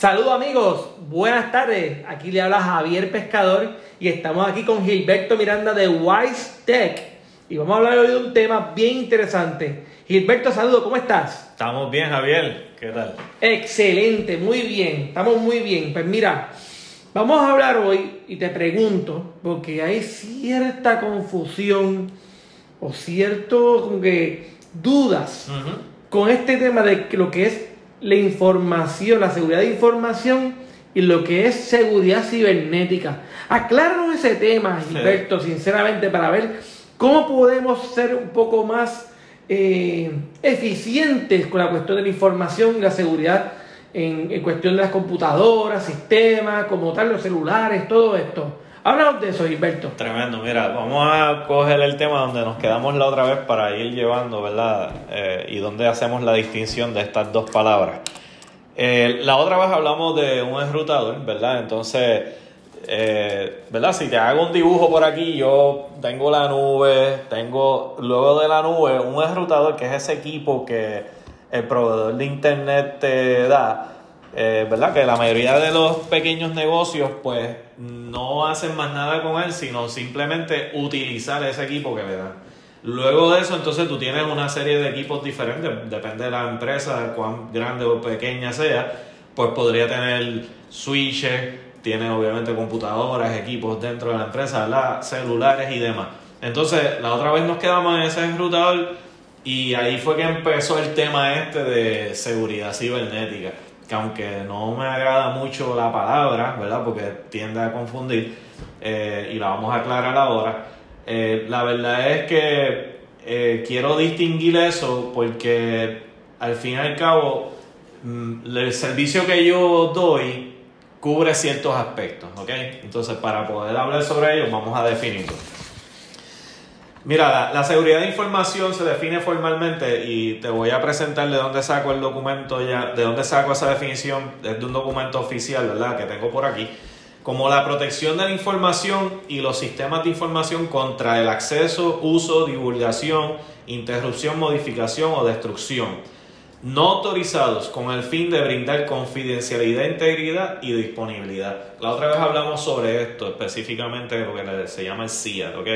Saludos amigos, buenas tardes. Aquí le habla Javier Pescador y estamos aquí con Gilberto Miranda de Wise Tech. Y vamos a hablar hoy de un tema bien interesante. Gilberto, saludos, ¿cómo estás? Estamos bien, Javier. ¿Qué tal? Excelente, muy bien, estamos muy bien. Pues mira, vamos a hablar hoy y te pregunto, porque hay cierta confusión o cierto como que dudas con este tema de lo que es la información, la seguridad de información y lo que es seguridad cibernética. Acláranos ese tema, Gilberto, sinceramente, para ver cómo podemos ser un poco más eh, eficientes con la cuestión de la información y la seguridad en, en, cuestión de las computadoras, sistemas, como tal, los celulares, todo esto. Háblanos de eso, Gilberto. Tremendo, mira, vamos a coger el tema donde nos quedamos la otra vez para ir llevando, ¿verdad? Eh, y donde hacemos la distinción de estas dos palabras. Eh, la otra vez hablamos de un enrutador, ¿verdad? Entonces, eh, ¿verdad? Si te hago un dibujo por aquí, yo tengo la nube, tengo luego de la nube un enrutador que es ese equipo que el proveedor de internet te da eh, ¿verdad? Que la mayoría de los pequeños negocios, pues, no hacen más nada con él, sino simplemente utilizar ese equipo que le dan. Luego de eso, entonces tú tienes una serie de equipos diferentes, depende de la empresa, cuán grande o pequeña sea, pues podría tener switches, tiene obviamente computadoras, equipos dentro de la empresa, celulares y demás. Entonces, la otra vez nos quedamos en ese enrutador y ahí fue que empezó el tema este de seguridad cibernética que aunque no me agrada mucho la palabra, ¿verdad? Porque tiende a confundir, eh, y la vamos a aclarar ahora, eh, la verdad es que eh, quiero distinguir eso porque al fin y al cabo mm, el servicio que yo doy cubre ciertos aspectos, ¿ok? Entonces para poder hablar sobre ello vamos a definirlo. Mira, la, seguridad de información se define formalmente y te voy a presentar de dónde saco el documento ya, de dónde saco esa definición, de un documento oficial, ¿verdad? Que tengo por aquí, como la protección de la información y los sistemas de información contra el acceso, uso, divulgación, interrupción, modificación o destrucción, no autorizados con el fin de brindar confidencialidad, integridad y disponibilidad. La otra vez hablamos sobre esto, específicamente lo que se llama el CIA, ¿ok?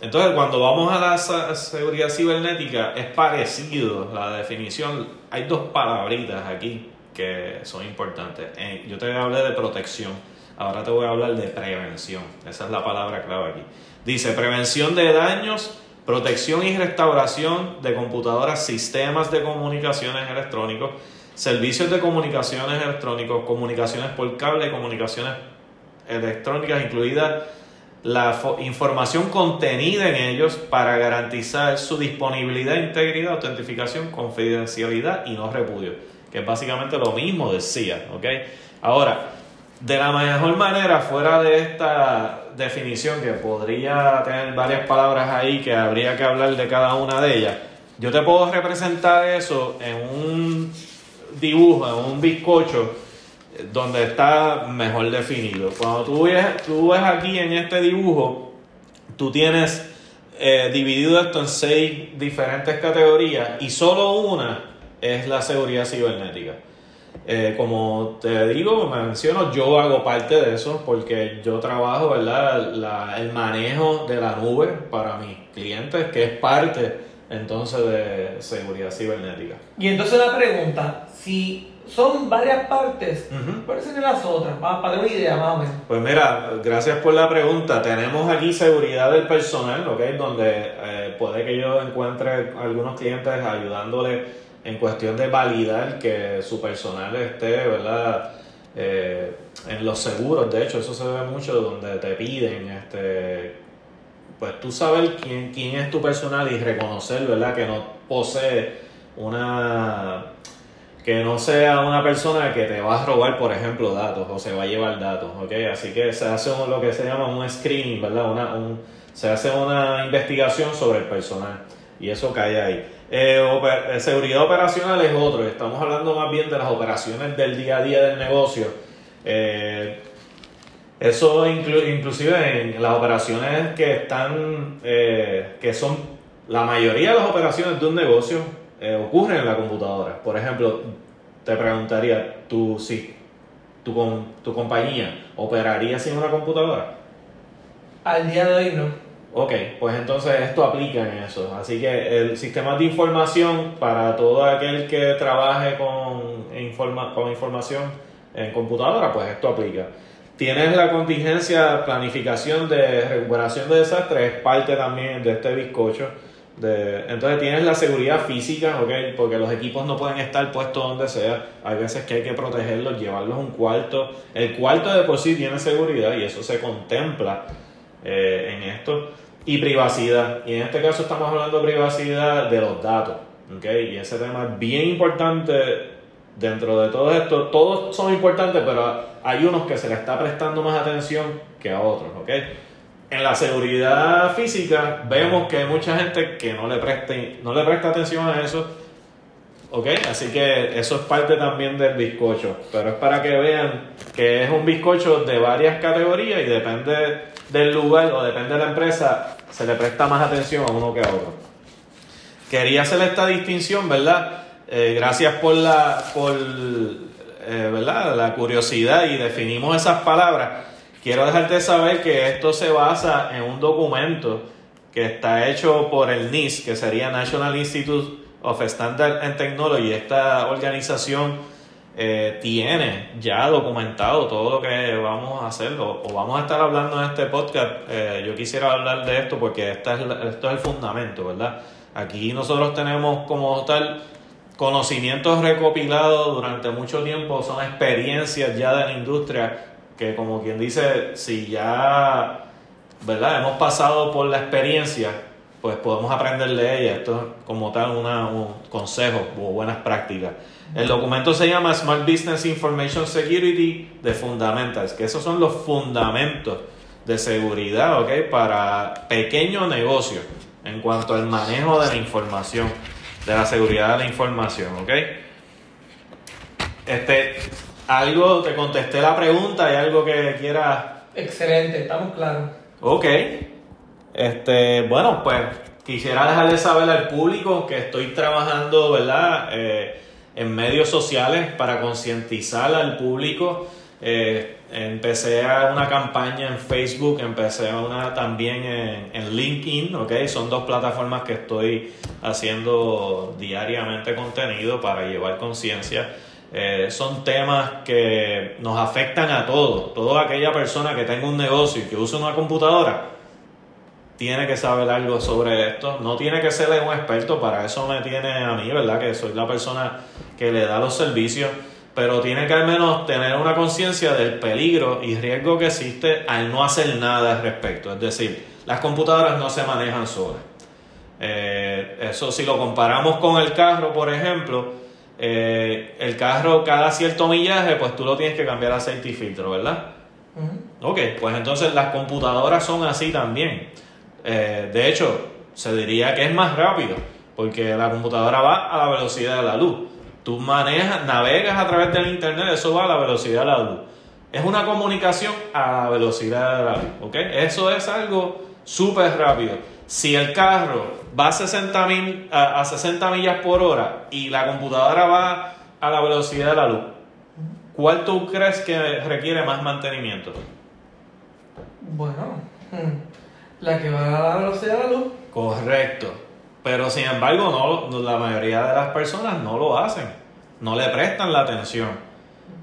Entonces, cuando vamos a la seguridad cibernética, es parecido la definición. Hay dos palabritas aquí que son importantes. Eh, yo te hablé de protección, ahora te voy a hablar de prevención. Esa es la palabra clave aquí. Dice prevención de daños, protección y restauración de computadoras, sistemas de comunicaciones electrónicos, servicios de comunicaciones electrónicos, comunicaciones por cable, comunicaciones electrónicas incluidas la información contenida en ellos para garantizar su disponibilidad, integridad, autentificación, confidencialidad y no repudio, que es básicamente lo mismo decía, ¿ok? Ahora, de la mejor manera, fuera de esta definición que podría tener varias palabras ahí que habría que hablar de cada una de ellas, yo te puedo representar eso en un dibujo, en un bizcocho, donde está mejor definido. Cuando tú ves, tú ves aquí en este dibujo, tú tienes eh, dividido esto en seis diferentes categorías y solo una es la seguridad cibernética. Eh, como te digo, me menciono, yo hago parte de eso porque yo trabajo ¿verdad? el manejo de la nube para mis clientes, que es parte entonces de seguridad cibernética. Y entonces la pregunta, si son varias partes. ¿Cuáles son las otras? Para, para una idea más o menos. Pues mira, gracias por la pregunta. Tenemos aquí seguridad del personal, ¿ok? Donde eh, puede que yo encuentre algunos clientes ayudándole en cuestión de validar que su personal esté, ¿verdad? Eh, en los seguros, de hecho, eso se ve mucho donde te piden, este, pues tú sabes quién, quién es tu personal y reconocer, ¿verdad? Que no posee una que no sea una persona que te va a robar, por ejemplo, datos o se va a llevar datos, ¿ok? Así que se hace lo que se llama un screening, ¿verdad? Una, un, se hace una investigación sobre el personal y eso cae ahí. Eh, eh, seguridad operacional es otro, estamos hablando más bien de las operaciones del día a día del negocio. Eh, eso inclusive en las operaciones que están, que son la mayoría de las operaciones de un negocio eh, ocurren en la computadora. Por ejemplo, te preguntaría, tu, tu, com- tu compañía operaría sin una computadora? Al día de hoy no. Ok, pues entonces esto aplica en eso. Así que el sistema de información para todo aquel que trabaje con, informa- con información en computadora, pues esto aplica. Tienes la contingencia, planificación de recuperación de desastres, es parte también de este bizcocho. Entonces tienes la seguridad física, ¿ok? Porque los equipos no pueden estar puestos donde sea. Hay veces que hay que protegerlos, llevarlos a un cuarto. El cuarto de por sí tiene seguridad y eso se contempla eh, en esto. Y privacidad. Y en este caso estamos hablando de privacidad de los datos. ¿ok? Y ese tema es bien importante dentro de todo esto. Todos son importantes, pero hay unos que se le está prestando más atención que a otros. ¿ok? En la seguridad física vemos que hay mucha gente que no le, no le presta atención a eso. ¿Ok? Así que eso es parte también del bizcocho. Pero es para que vean que es un bizcocho de varias categorías y depende del lugar o depende de la empresa, se le presta más atención a uno que a otro. Quería hacer esta distinción, ¿verdad? Eh, gracias por la, por, eh, ¿verdad? la curiosidad y definimos esas palabras. Quiero dejarte saber que esto se basa en un documento que está hecho por el NIST, que sería National Institute of Standard and Technology. Esta organización eh, tiene ya documentado todo lo que vamos a hacer o, vamos a estar hablando en este podcast. Eh, yo quisiera hablar de esto porque esta es esto es el fundamento, ¿verdad? Aquí nosotros tenemos como tal conocimientos recopilados durante mucho tiempo, son experiencias ya de la industria que como quien dice, si ya, ¿verdad? Hemos pasado por la experiencia, pues podemos aprender de ella. Esto es como tal una, un consejo o buenas prácticas. El documento se llama Smart Business Information Security de Fundamentals, que esos son los fundamentos de seguridad, ¿ok? Para pequeños negocios en cuanto al manejo de la información, de la seguridad de la información, ¿ok? Este, algo, te contesté la pregunta y algo que quieras Excelente, estamos claros. Ok. Este, bueno, pues quisiera dejarle saber al público que estoy trabajando, ¿verdad? Eh, en medios sociales para concientizar al público. Eh, empecé a una campaña en Facebook, empecé una también en, en LinkedIn, ¿ok? Son dos plataformas que estoy haciendo diariamente contenido para llevar conciencia. Eh, son temas que nos afectan a todos. Toda aquella persona que tenga un negocio y que use una computadora tiene que saber algo sobre esto. No tiene que ser un experto, para eso me tiene a mí, ¿verdad? Que soy la persona que le da los servicios. Pero tiene que al menos tener una conciencia del peligro y riesgo que existe al no hacer nada al respecto. Es decir, las computadoras no se manejan solas. Eh, eso si lo comparamos con el carro, por ejemplo, eh, el carro cada cierto millaje, pues tú lo tienes que cambiar aceite y filtro, ¿verdad? Ujú. Ok, pues entonces las computadoras son así también. Eh, de hecho, se diría que es más rápido, porque la computadora va a la velocidad de la luz. Tú manejas, navegas a través del internet, eso va a la velocidad de la luz. Es una comunicación a la velocidad de la luz, ¿ok? Eso es algo súper rápido. Si el carro va a 60, mil, a, a 60 millas por hora y la computadora va a la velocidad de la luz, ¿cuál tú crees que requiere más mantenimiento? Bueno, hmm, la que va a la velocidad de la luz. Correcto. Pero sin embargo, no- la mayoría de las personas no lo hacen. No le prestan la atención.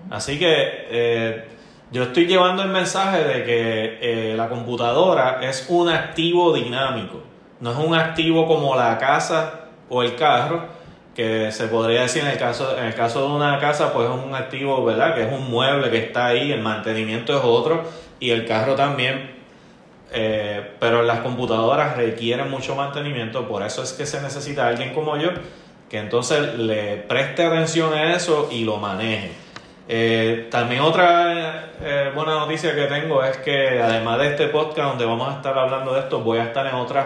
Así que eh, yo estoy llevando el mensaje de que eh, la computadora es un activo dinámico. No es un activo como la casa o el carro, que se podría decir en el caso, en el caso de una casa, pues es un activo, ¿verdad? Que es un mueble que está ahí, el mantenimiento es otro, y el carro también, eh, pero las computadoras requieren mucho mantenimiento, por eso es que se necesita alguien como yo que entonces le preste atención a eso y lo maneje. Eh, también otra eh, buena noticia que tengo es que además de este podcast donde vamos a estar hablando de esto, voy a estar en otras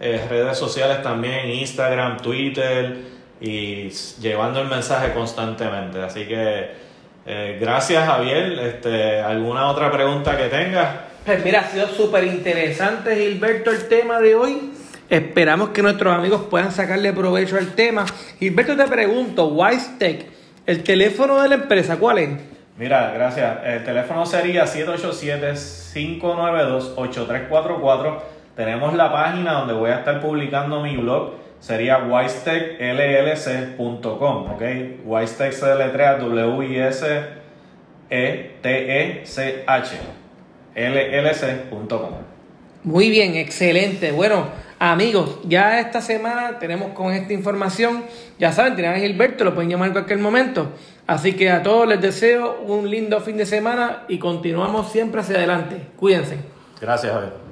eh, redes sociales también, Instagram, Twitter y llevando el mensaje constantemente. Así que gracias Javier. Este, ¿Alguna otra pregunta que tengas? Pues mira, ha sido súper interesante, Gilberto, el tema de hoy. Esperamos que nuestros amigos puedan sacarle provecho al tema. Gilberto, te pregunto, WiseTech, el teléfono de la empresa, ¿cuál es? Mira, gracias. El teléfono sería 787-592-8344. Tenemos la página donde voy a estar publicando mi blog. Sería wisetechllc.com, ¿ok? Wisetech se deletrea W-I-S-E-T-E-C-H. llc.com. Muy bien, excelente. Bueno, amigos, ya esta semana tenemos con esta información. Ya saben, tienen a Gilberto, lo pueden llamar en cualquier momento. Así que a todos les deseo un lindo fin de semana y continuamos siempre hacia adelante. Cuídense. Gracias, Javier.